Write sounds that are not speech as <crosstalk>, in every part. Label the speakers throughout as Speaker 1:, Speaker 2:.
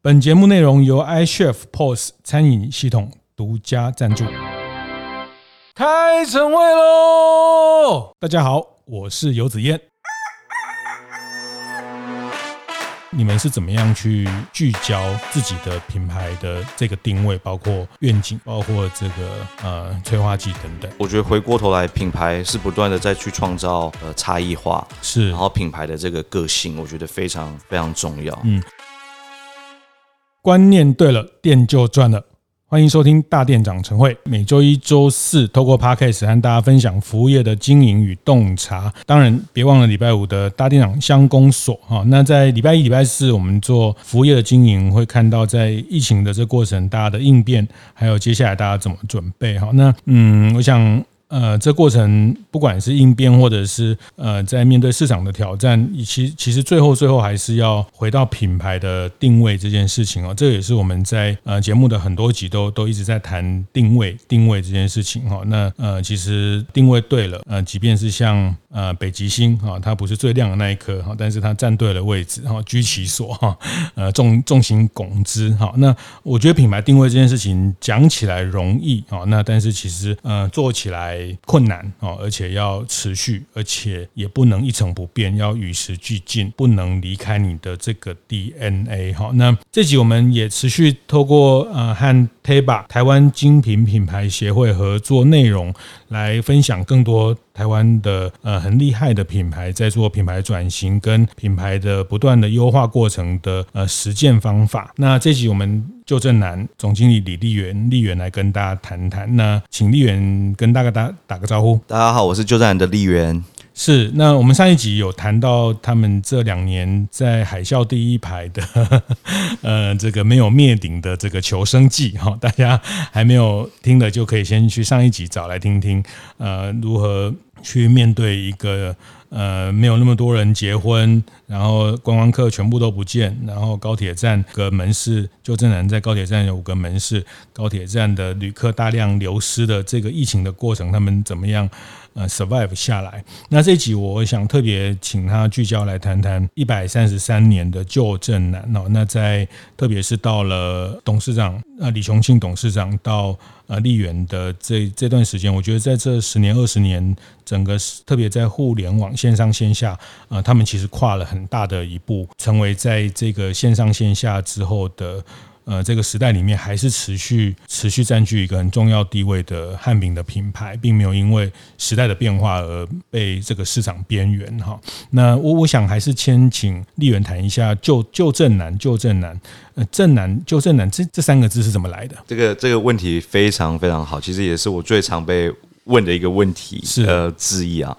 Speaker 1: 本节目内容由 iChef POS 餐饮系统独家赞助。开晨会喽！大家好，我是游子彦。你们是怎么样去聚焦自己的品牌的这个定位，包括愿景，包括这个呃催化剂等等？
Speaker 2: 我觉得回过头来，品牌是不断的在去创造呃差异化，
Speaker 1: 是，
Speaker 2: 然后品牌的这个个性，我觉得非常非常重要。
Speaker 1: 嗯。观念对了，店就赚了。欢迎收听大店长晨会，每周一、周四透过 Podcast 和大家分享服务业的经营与洞察。当然，别忘了礼拜五的大店长相公所哈。那在礼拜一、礼拜四，我们做服务业的经营，会看到在疫情的这过程，大家的应变，还有接下来大家怎么准备哈。那嗯，我想。呃，这过程不管是应变，或者是呃，在面对市场的挑战，其其实最后最后还是要回到品牌的定位这件事情哦。这也是我们在呃节目的很多集都都一直在谈定位定位这件事情哈。那呃，其实定位对了，呃，即便是像呃北极星哈，它不是最亮的那一颗哈，但是它站对了位置哈，居其所哈，呃，众众星拱之哈。那我觉得品牌定位这件事情讲起来容易啊，那但是其实呃做起来。困难哦，而且要持续，而且也不能一成不变，要与时俱进，不能离开你的这个 DNA 哈。那这集我们也持续透过呃和 TABA 台湾精品品牌协会合作内容，来分享更多台湾的呃很厉害的品牌在做品牌转型跟品牌的不断的优化过程的呃实践方法。那这集我们。旧正南总经理李立元，立元来跟大家谈谈。那请立元跟大家打打个招呼。
Speaker 2: 大家好，我是旧正南的立元。
Speaker 1: 是，那我们上一集有谈到他们这两年在海啸第一排的，<laughs> 呃，这个没有灭顶的这个求生记哈，大家还没有听的就可以先去上一集找来听听，呃，如何去面对一个。呃，没有那么多人结婚，然后观光客全部都不见，然后高铁站个门市，就正常在高铁站有五个门市，高铁站的旅客大量流失的这个疫情的过程，他们怎么样呃 survive 下来？那这一集我想特别请他聚焦来谈谈一百三十三年的旧振南哦。那在特别是到了董事长呃李雄庆董事长到。呃，立元的这这段时间，我觉得在这十年二十年，整个特别在互联网线上线下，呃，他们其实跨了很大的一步，成为在这个线上线下之后的。呃，这个时代里面还是持续持续占据一个很重要地位的汉饼的品牌，并没有因为时代的变化而被这个市场边缘哈。那我我想还是先请丽媛谈一下旧旧正南旧正南呃正南旧正南这这三个字是怎么来的？
Speaker 2: 这个这个问题非常非常好，其实也是我最常被问的一个问题是呃之一啊。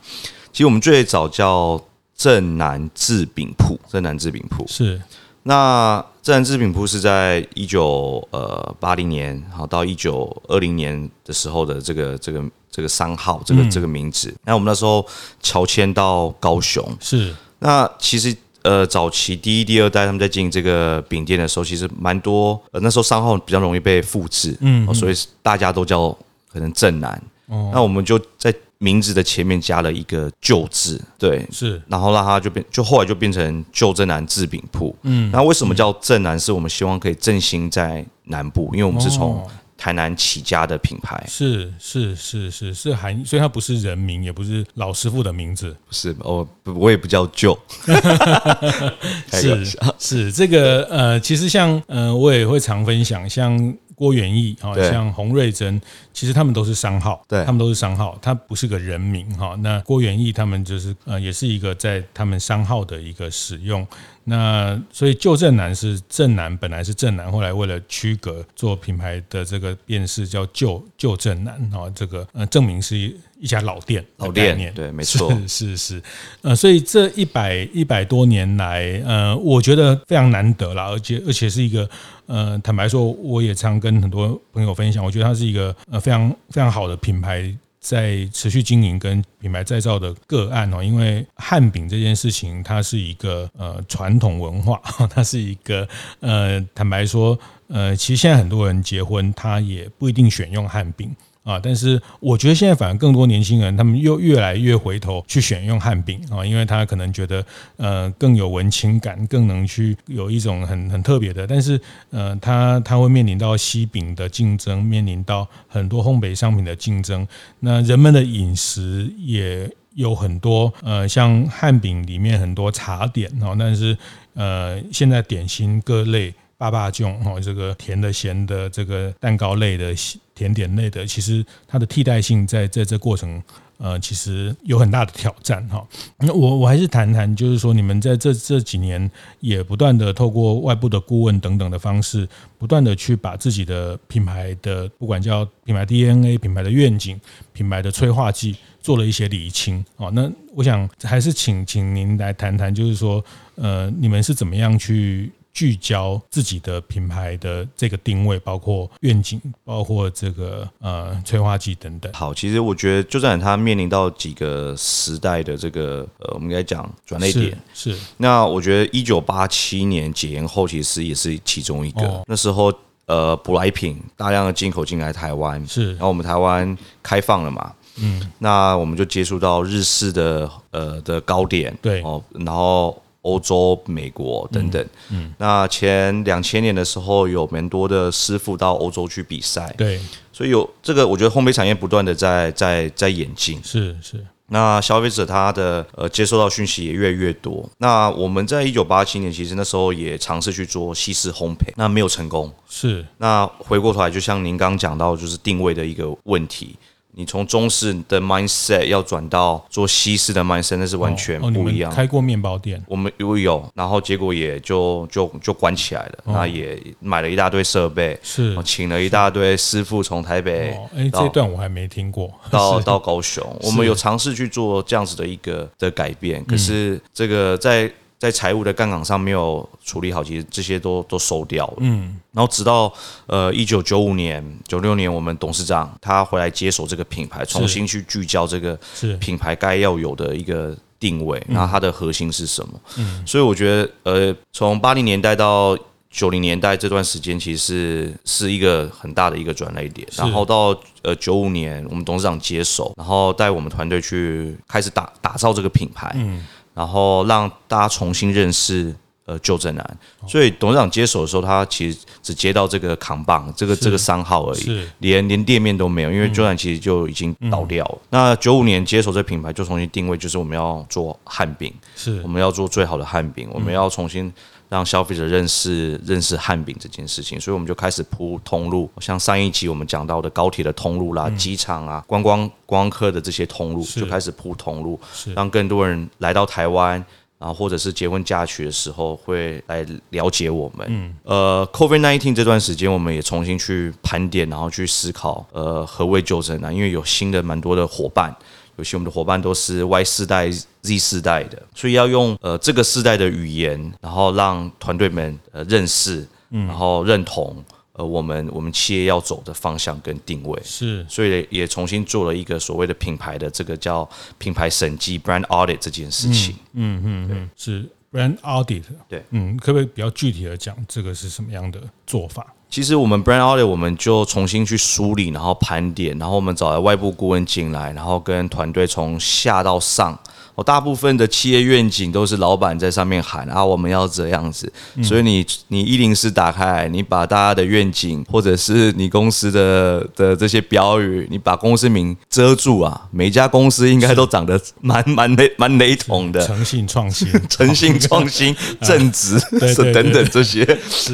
Speaker 2: 其实我们最早叫正南制饼铺，正南制饼铺
Speaker 1: 是。
Speaker 2: 那振南制品铺是在一九呃八零年，好到一九二零年的时候的这个这个这个商号，这个这个名字。那我们那时候乔迁到高雄，
Speaker 1: 是。那
Speaker 2: 其实呃早期第一、第二代他们在经营这个饼店的时候，其实蛮多呃那时候商号比较容易被复制，嗯，所以大家都叫可能正南。哦，那我们就在。名字的前面加了一个“旧”字，对，
Speaker 1: 是，
Speaker 2: 然后让它就变，就后来就变成旧正南制饼铺。嗯，那为什么叫正南？是我们希望可以振兴在南部，因为我们是从台南起家的品牌。
Speaker 1: 是是是是是含，所以它不是人名，也不是老师傅的名字。
Speaker 2: 不是，我我也不叫旧。<laughs>
Speaker 1: 是是这个呃，其实像呃，我也会常分享像。郭元义啊像洪瑞珍，其实他们都是商号，对，他们都是商号，他不是个人名哈。那郭元益他们就是呃，也是一个在他们商号的一个使用。那所以旧正南是正南，本来是正南，后来为了区隔做品牌的这个辨识，叫旧旧正南啊。这个呃证明是一家老店，
Speaker 2: 老店，对，没错，<laughs>
Speaker 1: 是是是。呃，所以这一百一百多年来，呃，我觉得非常难得啦，而且而且是一个呃，坦白说，我也常跟很多朋友分享，我觉得它是一个呃非常非常好的品牌。在持续经营跟品牌再造的个案哦，因为汉饼这件事情，它是一个呃传统文化，<laughs> 它是一个呃坦白说，呃，其实现在很多人结婚，他也不一定选用汉饼，啊，但是我觉得现在反而更多年轻人，他们又越来越回头去选用汉饼啊，因为他可能觉得呃更有文青感，更能去有一种很很特别的，但是呃他他会面临到西饼的竞争，面临到很多烘焙商品的竞争，那人们的饮食也有很多呃像汉饼里面很多茶点哦，但是呃现在点心各类。爸爸酱哈，这个甜的、咸的，这个蛋糕类的、甜点类的，其实它的替代性在在这过程，呃，其实有很大的挑战哈。那我我还是谈谈，就是说你们在这这几年也不断的透过外部的顾问等等的方式，不断的去把自己的品牌的不管叫品牌 DNA、品牌的愿景、品牌的催化剂做了一些理清啊。那我想还是请请您来谈谈，就是说，呃，你们是怎么样去？聚焦自己的品牌的这个定位，包括愿景，包括这个呃催化剂等等。
Speaker 2: 好，其实我觉得，就算它面临到几个时代的这个呃，我们应该讲转捩点
Speaker 1: 是。是那
Speaker 2: 我觉得一九八七年解严后，其实也是其中一个。哦、那时候呃，舶来品大量的进口进来台湾，
Speaker 1: 是。
Speaker 2: 然后我们台湾开放了嘛，嗯，那我们就接触到日式的呃的糕点，
Speaker 1: 对
Speaker 2: 哦，然后。欧洲、美国等等，嗯，嗯，那前两千年的时候，有蛮多的师傅到欧洲去比赛，
Speaker 1: 对，
Speaker 2: 所以有这个，我觉得烘焙产业不断的在在在演进，
Speaker 1: 是是。
Speaker 2: 那消费者他的呃接收到讯息也越来越多。那我们在一九八七年，其实那时候也尝试去做西式烘焙，那没有成功，
Speaker 1: 是。
Speaker 2: 那回过头来，就像您刚刚讲到，就是定位的一个问题。你从中式的 mindset 要转到做西式的 mindset，那是完全不一样。
Speaker 1: 哦哦、开过面包店，
Speaker 2: 我们有有，然后结果也就就就关起来了。哦、那也买了一大堆设备，
Speaker 1: 是
Speaker 2: 请了一大堆师傅从台北。
Speaker 1: 这段我还没听过。
Speaker 2: 到 <laughs> 到高雄，我们有尝试去做这样子的一个的改变，可是这个在。在财务的杠杆上没有处理好，其实这些都都收掉了。嗯，然后直到呃一九九五年、九六年，我们董事长他回来接手这个品牌，重新去聚焦这个品牌该要有的一个定位，然后它的核心是什么？嗯，所以我觉得呃，从八零年代到九零年代这段时间，其实是是一个很大的一个转捩点。然后到呃九五年，我们董事长接手，然后带我们团队去开始打打造这个品牌。嗯。然后让大家重新认识呃旧正南，所以董事长接手的时候，他其实只接到这个扛棒，这个这个商号而已，连连店面都没有，因为旧正南其实就已经倒掉了。那九五年接手这品牌，就重新定位，就是我们要做汉饼，是。我们要做最好的汉饼，我们要重新。让消费者认识认识汉饼这件事情，所以我们就开始铺通路，像上一集我们讲到的高铁的通路啦、机场啊、观光观光客的这些通路，就开始铺通路，让更多人来到台湾，然后或者是结婚嫁娶的时候会来了解我们。嗯，呃，COVID nineteen 这段时间，我们也重新去盘点，然后去思考，呃，何谓旧振南，因为有新的蛮多的伙伴。有些我们的伙伴都是 Y 世代、Z 世代的，所以要用呃这个世代的语言，然后让团队们呃认识，然后认同呃我们我们企业要走的方向跟定位
Speaker 1: 是，
Speaker 2: 所以也重新做了一个所谓的品牌的这个叫品牌审计 （brand audit） 这件事情。
Speaker 1: 嗯嗯嗯，是 brand audit。
Speaker 2: 对，
Speaker 1: 嗯，可不可以比较具体的讲这个是什么样的做法？
Speaker 2: 其实我们 brand audit 我们就重新去梳理，然后盘点，然后我们找来外部顾问进来，然后跟团队从下到上。大部分的企业愿景都是老板在上面喊啊，我们要这样子。所以你你一零四打开，你把大家的愿景或者是你公司的的这些标语，你把公司名遮住啊，每家公司应该都长得蛮蛮雷蛮雷同的。
Speaker 1: 诚信创新，<laughs>
Speaker 2: 诚信创新，<laughs> 正直是等等这些。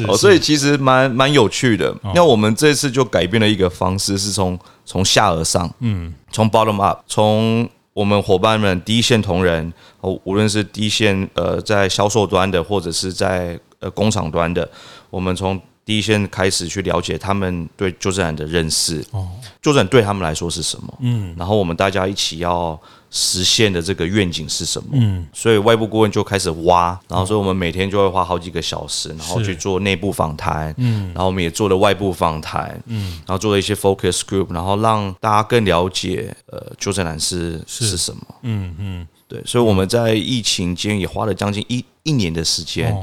Speaker 2: 哦，所以其实蛮蛮有趣的。那我们这次就改变了一个方式，是从从下而上，嗯，从 bottom up，从。我们伙伴们第一线同仁，哦，无论是第一线呃在销售端的，或者是在呃工厂端的，我们从第一先开始去了解他们对旧振南的认识，哦，旧振南对他们来说是什么？嗯，然后我们大家一起要。实现的这个愿景是什么？嗯，所以外部顾问就开始挖，然后所以我们每天就会花好几个小时，然后去做内部访谈，嗯，然后我们也做了外部访谈，嗯，然后做了一些 focus group，然后让大家更了解呃旧振南是是，是什么？嗯嗯，对，所以我们在疫情间也花了将近一一年的时间，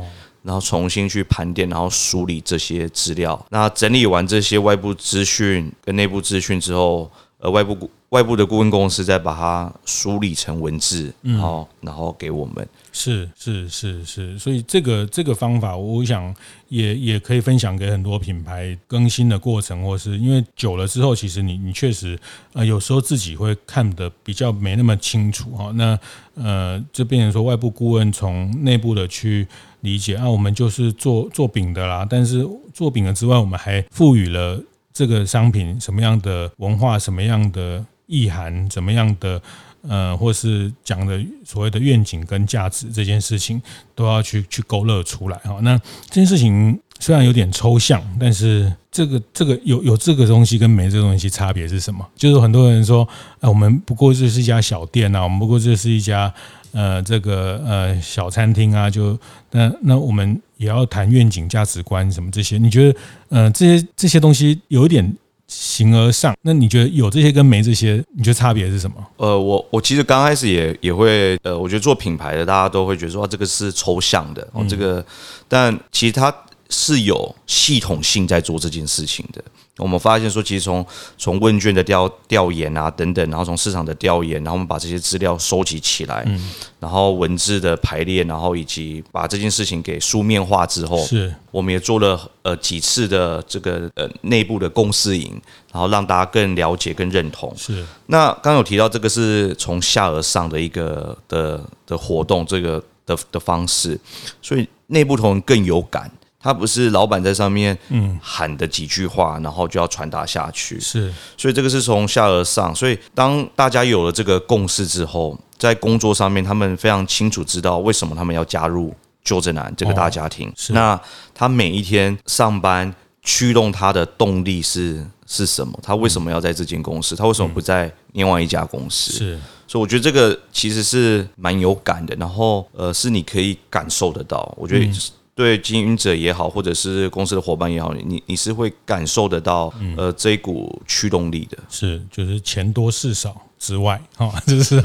Speaker 2: 然后重新去盘点，然后梳理这些资料。那整理完这些外部资讯跟内部资讯之后，呃，外部外部的顾问公司再把它梳理成文字，然后然后给我们。
Speaker 1: 是是是是，所以这个这个方法，我想也也可以分享给很多品牌更新的过程，或是因为久了之后，其实你你确实呃有时候自己会看得比较没那么清楚哈。那呃就变成说外部顾问从内部的去理解啊，我们就是做做饼的啦，但是做饼的之外，我们还赋予了这个商品什么样的文化，什么样的意涵，怎么样的。呃，或是讲的所谓的愿景跟价值这件事情，都要去去勾勒出来哈。那这件事情虽然有点抽象，但是这个这个有有这个东西跟没这个东西差别是什么？就是很多人说，呃，我们不过就是一家小店呐，我们不过就是一家呃这个呃小餐厅啊，就那那我们也要谈愿景、价值观什么这些？你觉得呃这些这些东西有一点？形而上，那你觉得有这些跟没这些，你觉得差别是什么？
Speaker 2: 呃，我我其实刚开始也也会，呃，我觉得做品牌的大家都会觉得说，这个是抽象的哦，这个，但其实它是有系统性在做这件事情的。我们发现说，其实从从问卷的调调研啊等等，然后从市场的调研，然后我们把这些资料收集起来，嗯，然后文字的排列，然后以及把这件事情给书面化之后，是，我们也做了呃几次的这个呃内部的共识营，然后让大家更了解、更认同。是。那刚刚有提到这个是从下而上的一个的的活动，这个的的方式，所以内部同仁更有感。他不是老板在上面嗯喊的几句话，然后就要传达下去。是，所以这个是从下而上。所以当大家有了这个共识之后，在工作上面，他们非常清楚知道为什么他们要加入旧正南这个大家庭。是，那他每一天上班驱动他的动力是是什么？他为什么要在这间公司？他为什么不在另外一家公司？是，所以我觉得这个其实是蛮有感的。然后呃，是你可以感受得到。我觉得。对经营者也好，或者是公司的伙伴也好，你你是会感受得到，呃，这一股驱动力的。是，就是钱多事少之外，哈，<laughs> 就是，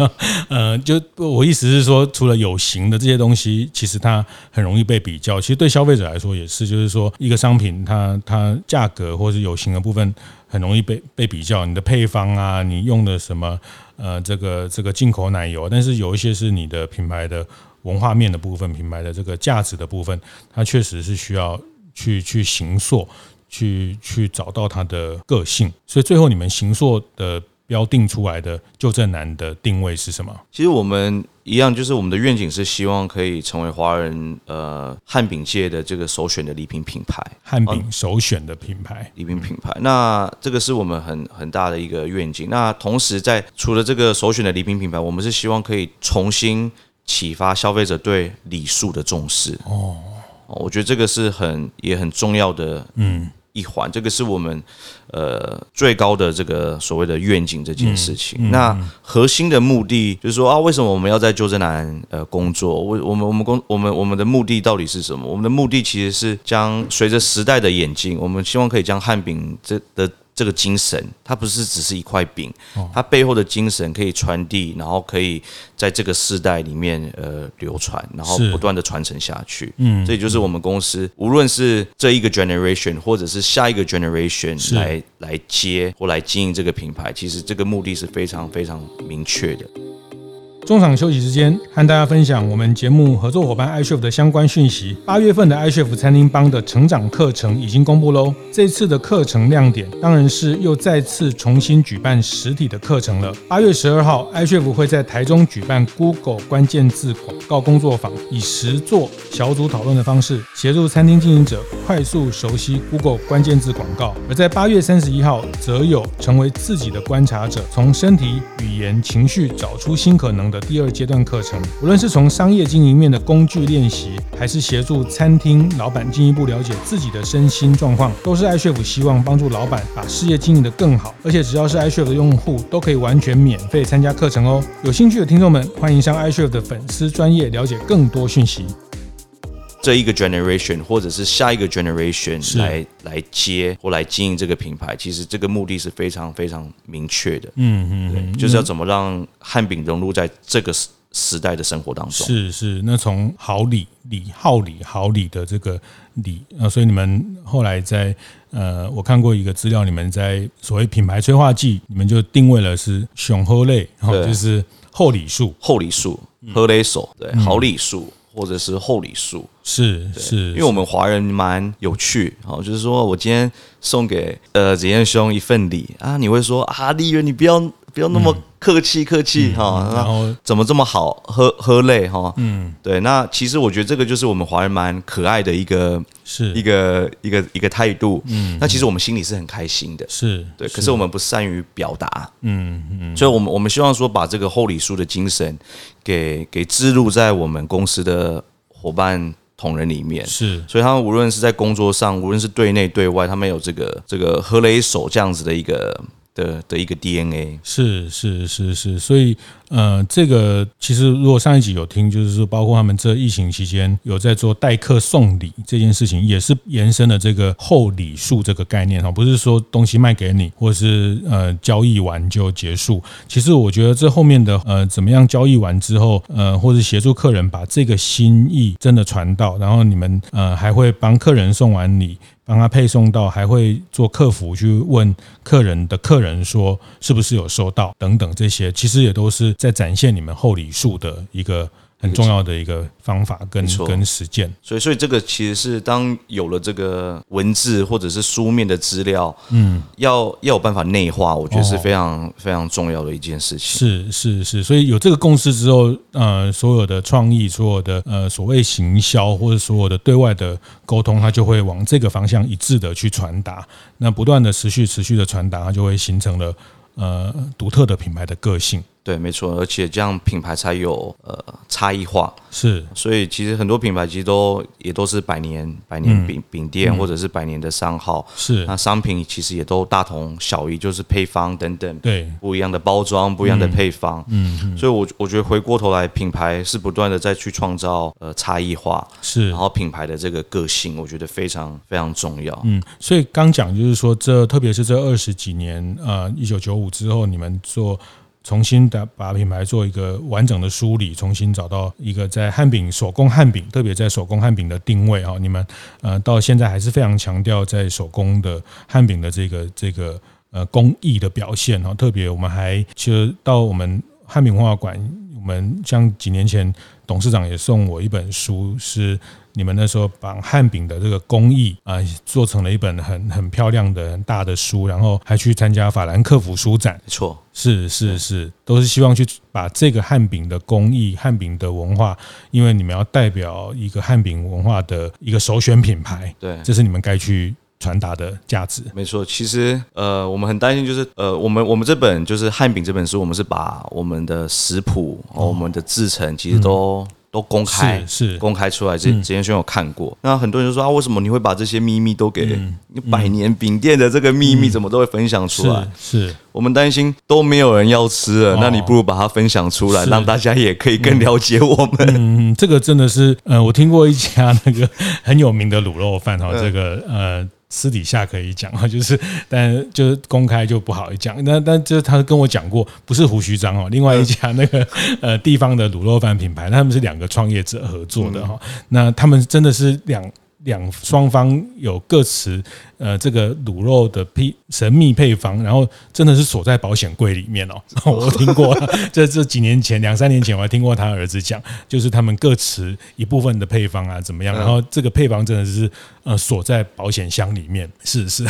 Speaker 2: 呃，就我意思是说，除了有形的这些东西，其实它很容易被比较。其实对消费者来说也是，就是说，一个商品它它价格或是有形的部分很容易被被比较。你的配方啊，你用的什么，呃，这个这个进口奶油，但是有一些是你的品牌的。文化面的部分，品牌的这个价值的部分，它确实是需要去去行塑，去去找到它的个性。所以最后你们行塑的标定出来的旧正南的定位是什么？其实我们一样，就是我们的愿景是希望可以成为华人呃汉饼界的这个首选的礼品品牌，
Speaker 1: 汉饼首选的品牌
Speaker 2: 礼品品牌。那这个是我们很很大的一个愿景。那同时在除了这个首选的礼品品牌，我们是希望可以重新。启发消费者对礼数的重视哦，我觉得这个是很也很重要的嗯一环，这个是我们呃最高的这个所谓的愿景这件事情。那核心的目的就是说啊，为什么我们要在旧振南呃工作？为我们我们工我们我们的目的到底是什么？我们的目的其实是将随着时代的演进，我们希望可以将汉饼这的。这个精神，它不是只是一块饼，它背后的精神可以传递，然后可以在这个世代里面呃流传，然后不断的传承下去。嗯，这也就是我们公司无论是这一个 generation 或者是下一个 generation 来来接或来经营这个品牌，其实这个目的是非常非常明确的。
Speaker 1: 中场休息时间，和大家分享我们节目合作伙伴 iCHEF 的相关讯息。八月份的 iCHEF 餐厅帮的成长课程已经公布喽。这次的课程亮点当然是又再次重新举办实体的课程了。八月十二号，iCHEF 会在台中举办 Google 关键字广告工作坊，以实作小组讨论的方式，协助餐厅经营者快速熟悉 Google 关键字广告。而在八月三十一号，则有成为自己的观察者，从身体、语言、情绪找出新可能的。第二阶段课程，无论是从商业经营面的工具练习，还是协助餐厅老板进一步了解自己的身心状况，都是 iCHEF 希望帮助老板把事业经营得更好。而且只要是 iCHEF 的用户，都可以完全免费参加课程哦。有兴趣的听众们，欢迎上 iCHEF 的粉丝专业了解更多讯息。
Speaker 2: 这一个 generation 或者是下一个 generation 来来接或来经营这个品牌，其实这个目的是非常非常明确的。嗯嗯，对，就是要怎么让汉饼融入在这个时代的生活当中。
Speaker 1: 是是，那从好礼礼好礼好礼的这个礼啊，所以你们后来在呃，我看过一个资料，你们在所谓品牌催化剂，你们就定位了是雄喝类，然后就是厚礼数，
Speaker 2: 厚礼数，喝雷手，对，好礼数。或者是厚礼数，
Speaker 1: 是是，
Speaker 2: 因为我们华人蛮有趣，哦，就是说我今天送给呃子燕兄一份礼啊，你会说啊，丽媛你不要不要那么客气客气哈，然后怎么这么好喝喝累哈，嗯，对，那其实我觉得这个就是我们华人蛮可爱的一个是。一个一个一个态度，嗯，那其实我们心里是很开心的，是对，可是我们不善于表达，嗯嗯，所以我们我们希望说把这个厚礼书的精神给给植入在我们公司的伙伴同仁里面，是，所以他们无论是在工作上，无论是对内对外，他们有这个这个喝雷手这样子的一个。的的一个 DNA
Speaker 1: 是是是是，所以呃，这个其实如果上一集有听，就是说包括他们这疫情期间有在做代客送礼这件事情，也是延伸了这个厚礼数这个概念哈，不是说东西卖给你，或是呃交易完就结束。其实我觉得这后面的呃怎么样交易完之后，呃，或者协助客人把这个心意真的传到，然后你们呃还会帮客人送完礼。帮他配送到，还会做客服去问客人的客人说是不是有收到等等这些，其实也都是在展现你们厚礼数的一个。很重要的一个方法跟跟实践，
Speaker 2: 所以所以这个其实是当有了这个文字或者是书面的资料，嗯，要要有办法内化，我觉得是非常非常重要的一件事情。
Speaker 1: 是是是，所以有这个共识之后，呃，所有的创意，所有的呃所谓行销或者所有的对外的沟通，它就会往这个方向一致的去传达，那不断的持续持续的传达，它就会形成了呃独特的品牌的个性。
Speaker 2: 对，没错，而且这样品牌才有呃差异化。
Speaker 1: 是，
Speaker 2: 所以其实很多品牌其实都也都是百年百年饼饼店，或者是百年的商号。是，那商品其实也都大同小异，就是配方等等，对，不一样的包装，不一样的配方。嗯，所以我我觉得回过头来，品牌是不断的再去创造呃差异化。是，然后品牌的这个个性，我觉得非常非常重要。
Speaker 1: 嗯，所以刚讲就是说，这特别是这二十几年，呃，一九九五之后，你们做。重新的把品牌做一个完整的梳理，重新找到一个在汉饼手工汉饼，特别在手工汉饼的定位啊，你们呃到现在还是非常强调在手工的汉饼的这个这个呃工艺的表现哈，特别我们还其实到我们汉饼文化馆，我们像几年前董事长也送我一本书是。你们那时候把汉饼的这个工艺啊，做成了一本很很漂亮的很大的书，然后还去参加法兰克福书展。
Speaker 2: 没错，
Speaker 1: 是是是，都是希望去把这个汉饼的工艺、汉饼的文化，因为你们要代表一个汉饼文化的一个首选品牌，对，这是你们该去传达的价值。
Speaker 2: 没错，其实呃，我们很担心，就是呃，我们我们这本就是汉饼这本书，我们是把我们的食谱、我们的制成，其实都。都公开是，是公开出来，这之前有看过。那很多人就说啊，为什么你会把这些秘密都给你百年饼店的这个秘密，怎么都会分享出来？是我们担心都没有人要吃了，那你不如把它分享出来，让大家也可以更了解我们。
Speaker 1: 嗯，这个真的是，呃，我听过一家那个 <laughs> 很有名的卤肉饭哈，这个呃。私底下可以讲啊，<laughs> 就是，但就是公开就不好讲。那但就是他跟我讲过，不是胡须章哦，另外一家那个 <laughs> 呃地方的卤肉饭品牌，他们是两个创业者合作的哈。那他们真的是两两双方有各持。呃，这个卤肉的配神秘配方，然后真的是锁在保险柜里面哦。<laughs> 我听过，<laughs> 这这几年前两三年前我还听过他儿子讲，就是他们各持一部分的配方啊，怎么样？然后这个配方真的是呃锁在保险箱里面，是 <laughs> 是。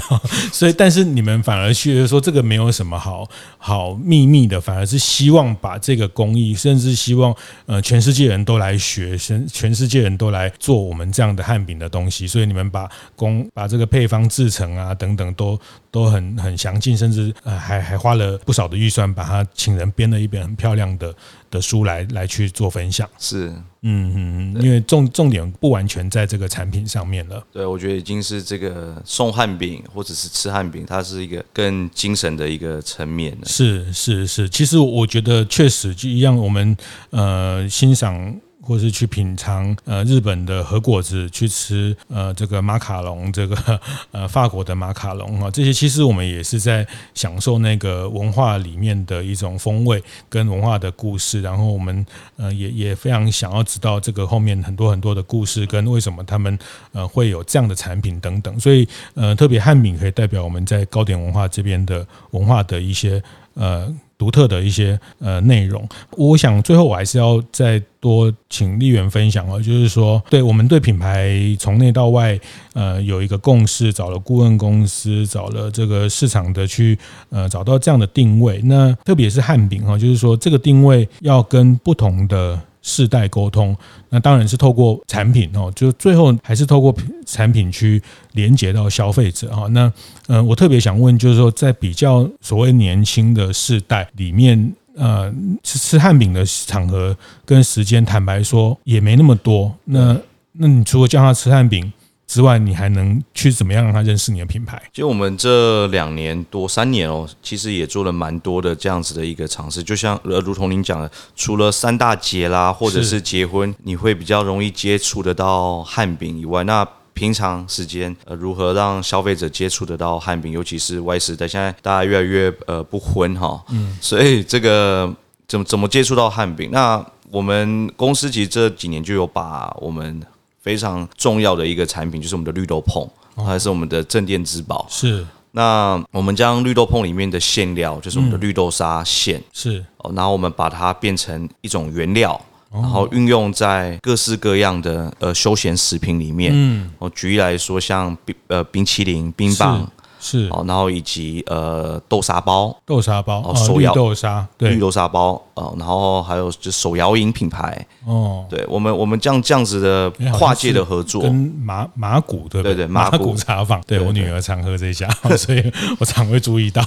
Speaker 1: 所以，但是你们反而觉得说这个没有什么好好秘密的，反而是希望把这个工艺，甚至希望呃全世界人都来学，全全世界人都来做我们这样的汉饼的东西。所以你们把工把这个配方。制成啊，等等都都很很详尽，甚至呃还还花了不少的预算，把它请人编了一本很漂亮的的书来来去做分享。
Speaker 2: 是，
Speaker 1: 嗯嗯嗯，因为重重点不完全在这个产品上面了。
Speaker 2: 对，我觉得已经是这个送汉饼或者是吃汉饼，它是一个更精神的一个层面。是
Speaker 1: 是是，其实我觉得确实就一样，我们呃欣赏。或是去品尝呃日本的和果子，去吃呃这个马卡龙，这个 <laughs> 呃法国的马卡龙啊，这些其实我们也是在享受那个文化里面的一种风味跟文化的故事，然后我们呃也也非常想要知道这个后面很多很多的故事跟为什么他们呃会有这样的产品等等，所以呃特别汉饼可以代表我们在糕点文化这边的文化的一些呃。独特的一些呃内容，我想最后我还是要再多请丽媛分享哦，就是说，对我们对品牌从内到外呃有一个共识，找了顾问公司，找了这个市场的去呃找到这样的定位，那特别是汉饼哈，就是说这个定位要跟不同的。世代沟通，那当然是透过产品哦，就最后还是透过产品去连接到消费者哈。那呃，我特别想问，就是说在比较所谓年轻的世代里面，呃，吃吃汉饼的场合跟时间，坦白说也没那么多。那那你除了叫他吃汉饼？之外，你还能去怎么样让他认识你的品牌？
Speaker 2: 就我们这两年多三年哦，其实也做了蛮多的这样子的一个尝试。就像呃，如同您讲的，除了三大节啦，或者是结婚，你会比较容易接触得到汉饼以外，那平常时间呃，如何让消费者接触得到汉饼？尤其是 Y 时代，现在大家越来越呃不婚哈，嗯，所以这个怎么怎么接触到汉饼？那我们公司其实这几年就有把我们。非常重要的一个产品就是我们的绿豆椪，还是我们的镇店之宝。
Speaker 1: 是，
Speaker 2: 那我们将绿豆椪里面的馅料，就是我们的绿豆沙馅，是，然后我们把它变成一种原料，然后运用在各式各样的呃休闲食品里面。嗯，我举例来说，像冰呃冰淇淋、冰棒。
Speaker 1: 是。
Speaker 2: 哦，然后以及呃豆沙包，
Speaker 1: 豆沙包哦，手摇。豆沙，对，
Speaker 2: 绿豆沙包哦，然后还有就手摇饮品牌。哦，对我们我们这样这样子的跨界的合作，
Speaker 1: 跟马马古对不对？对马，古。茶坊，对我女儿常喝这家，<laughs> 所以我常会注意到。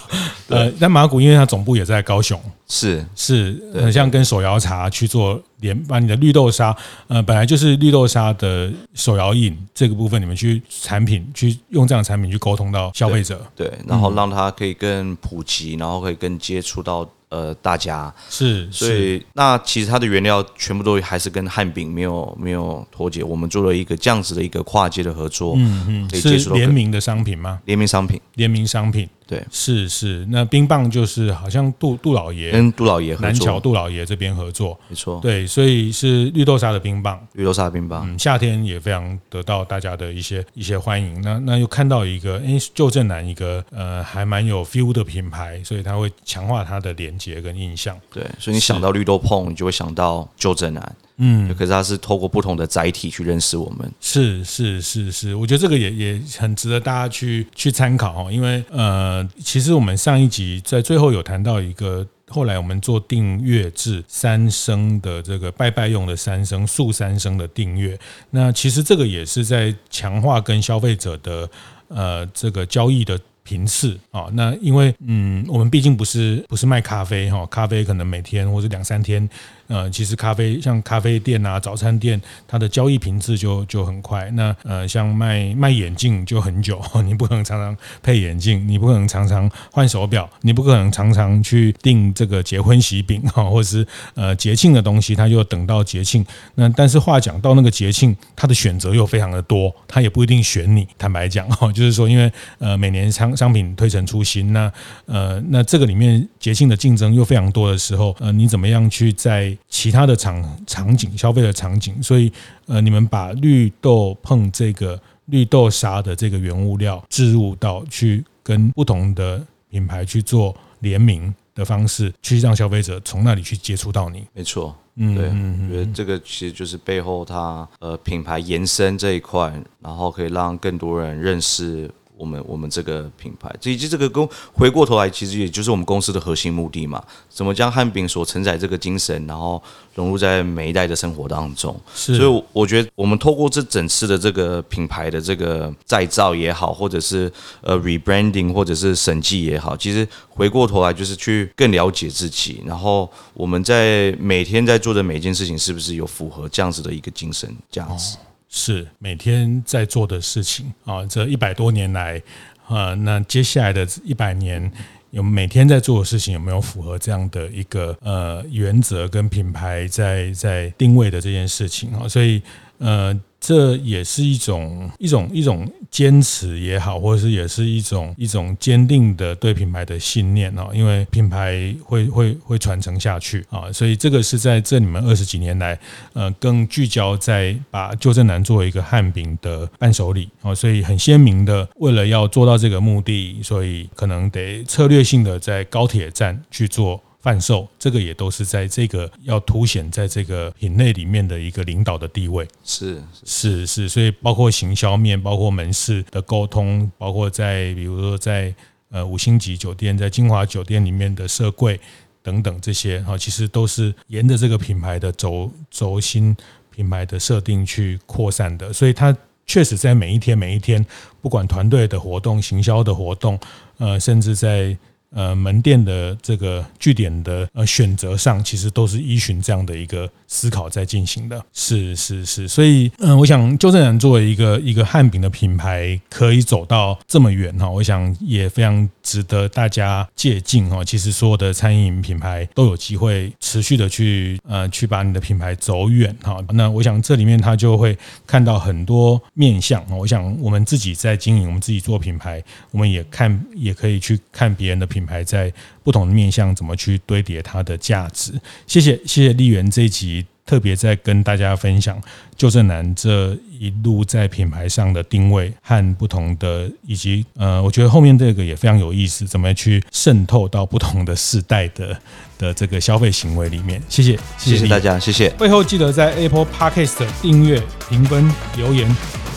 Speaker 1: 呃，但马古因为它总部也在高雄，
Speaker 2: 是
Speaker 1: 是很像跟手摇茶去做。连把你的绿豆沙，呃，本来就是绿豆沙的手摇饮这个部分，你们去产品去用这样的产品去沟通到消费者，
Speaker 2: 对，对，然后让它可以更普及，然后可以更接触到。呃，大家
Speaker 1: 是，
Speaker 2: 所以那其实它的原料全部都还是跟汉饼没有没有脱节。我们做了一个这样子的一个跨界的合作，嗯嗯，可以接
Speaker 1: 触联名的商品吗？
Speaker 2: 联名商品，
Speaker 1: 联名商品，
Speaker 2: 对，
Speaker 1: 是是。那冰棒就是好像杜杜老爷
Speaker 2: 跟杜老爷
Speaker 1: 南桥杜老爷这边合作，
Speaker 2: 没错，
Speaker 1: 对，所以是绿豆沙的冰棒，
Speaker 2: 绿豆沙的冰棒，
Speaker 1: 嗯，夏天也非常得到大家的一些一些欢迎。那那又看到一个，哎，旧振南一个呃还蛮有 feel 的品牌，所以它会强化它的连接跟印象。
Speaker 2: 对，所以你想到绿豆碰，你就会想到旧振南。嗯，可是它是透过不同的载体去认识我们。
Speaker 1: 是是是是，我觉得这个也也很值得大家去去参考哦。因为呃，其实我们上一集在最后有谈到一个，后来我们做订阅制三牲的这个拜拜用的三牲素三牲的订阅，那其实这个也是在强化跟消费者的呃这个交易的。频次啊，那因为嗯，我们毕竟不是不是卖咖啡哈，咖啡可能每天或者两三天。呃，其实咖啡像咖啡店啊、早餐店，它的交易频次就就很快。那呃，像卖卖眼镜就很久，<laughs> 你不可能常常配眼镜，你不可能常常换手表，你不可能常常去订这个结婚喜饼哈，<laughs> 或者是呃节庆的东西，它就等到节庆。那但是话讲到那个节庆，它的选择又非常的多，它也不一定选你。坦白讲哈，<laughs> 就是说，因为呃每年商商品推陈出新，那呃那这个里面节庆的竞争又非常多的时候，呃你怎么样去在其他的场场景，消费的场景，所以呃，你们把绿豆碰这个绿豆沙的这个原物料置入到去跟不同的品牌去做联名的方式，去让消费者从那里去接触到你。
Speaker 2: 没错，嗯，对，我觉得这个其实就是背后它呃品牌延伸这一块，然后可以让更多人认识。我们我们这个品牌，以及这个公回过头来，其实也就是我们公司的核心目的嘛。怎么将汉饼所承载这个精神，然后融入在每一代的生活当中？是，所以我觉得我们透过这整次的这个品牌的这个再造也好，或者是呃 rebranding，或者是审计也好，其实回过头来就是去更了解自己，然后我们在每天在做的每一件事情，是不是有符合这样子的一个精神价值？哦
Speaker 1: 是每天在做的事情啊，这一百多年来，啊，那接下来的一百年有每天在做的事情有没有符合这样的一个呃原则跟品牌在在定位的这件事情啊，所以呃。这也是一种一种一种坚持也好，或者是也是一种一种坚定的对品牌的信念哦，因为品牌会会会传承下去啊，所以这个是在这里面二十几年来，呃，更聚焦在把旧正南作为一个汉饼的伴手礼啊，所以很鲜明的，为了要做到这个目的，所以可能得策略性的在高铁站去做。贩售这个也都是在这个要凸显在这个品类里面的一个领导的地位，
Speaker 2: 是
Speaker 1: 是是，所以包括行销面，包括门市的沟通，包括在比如说在呃五星级酒店，在金华酒店里面的设柜等等这些哈，其实都是沿着这个品牌的轴轴心品牌的设定去扩散的，所以它确实在每一天每一天，不管团队的活动、行销的活动，呃，甚至在。呃，门店的这个据点的呃选择上，其实都是依循这样的一个思考在进行的。是是是，所以嗯、我想旧正南作为一个一个汉饼的品牌，可以走到这么远哈，我想也非常值得大家借鉴哈。其实所有的餐饮品牌都有机会持续的去呃去把你的品牌走远哈。那我想这里面他就会看到很多面向。我想我们自己在经营，我们自己做品牌，我们也看也可以去看别人的品。品牌在不同的面向怎么去堆叠它的价值？谢谢谢谢丽媛这一集特别在跟大家分享旧正南这一路在品牌上的定位和不同的，以及呃，我觉得后面这个也非常有意思，怎么去渗透到不同的世代的的这个消费行为里面？谢谢
Speaker 2: 谢谢大家，谢谢。
Speaker 1: 会后记得在 Apple Podcast 订阅、评分、留言。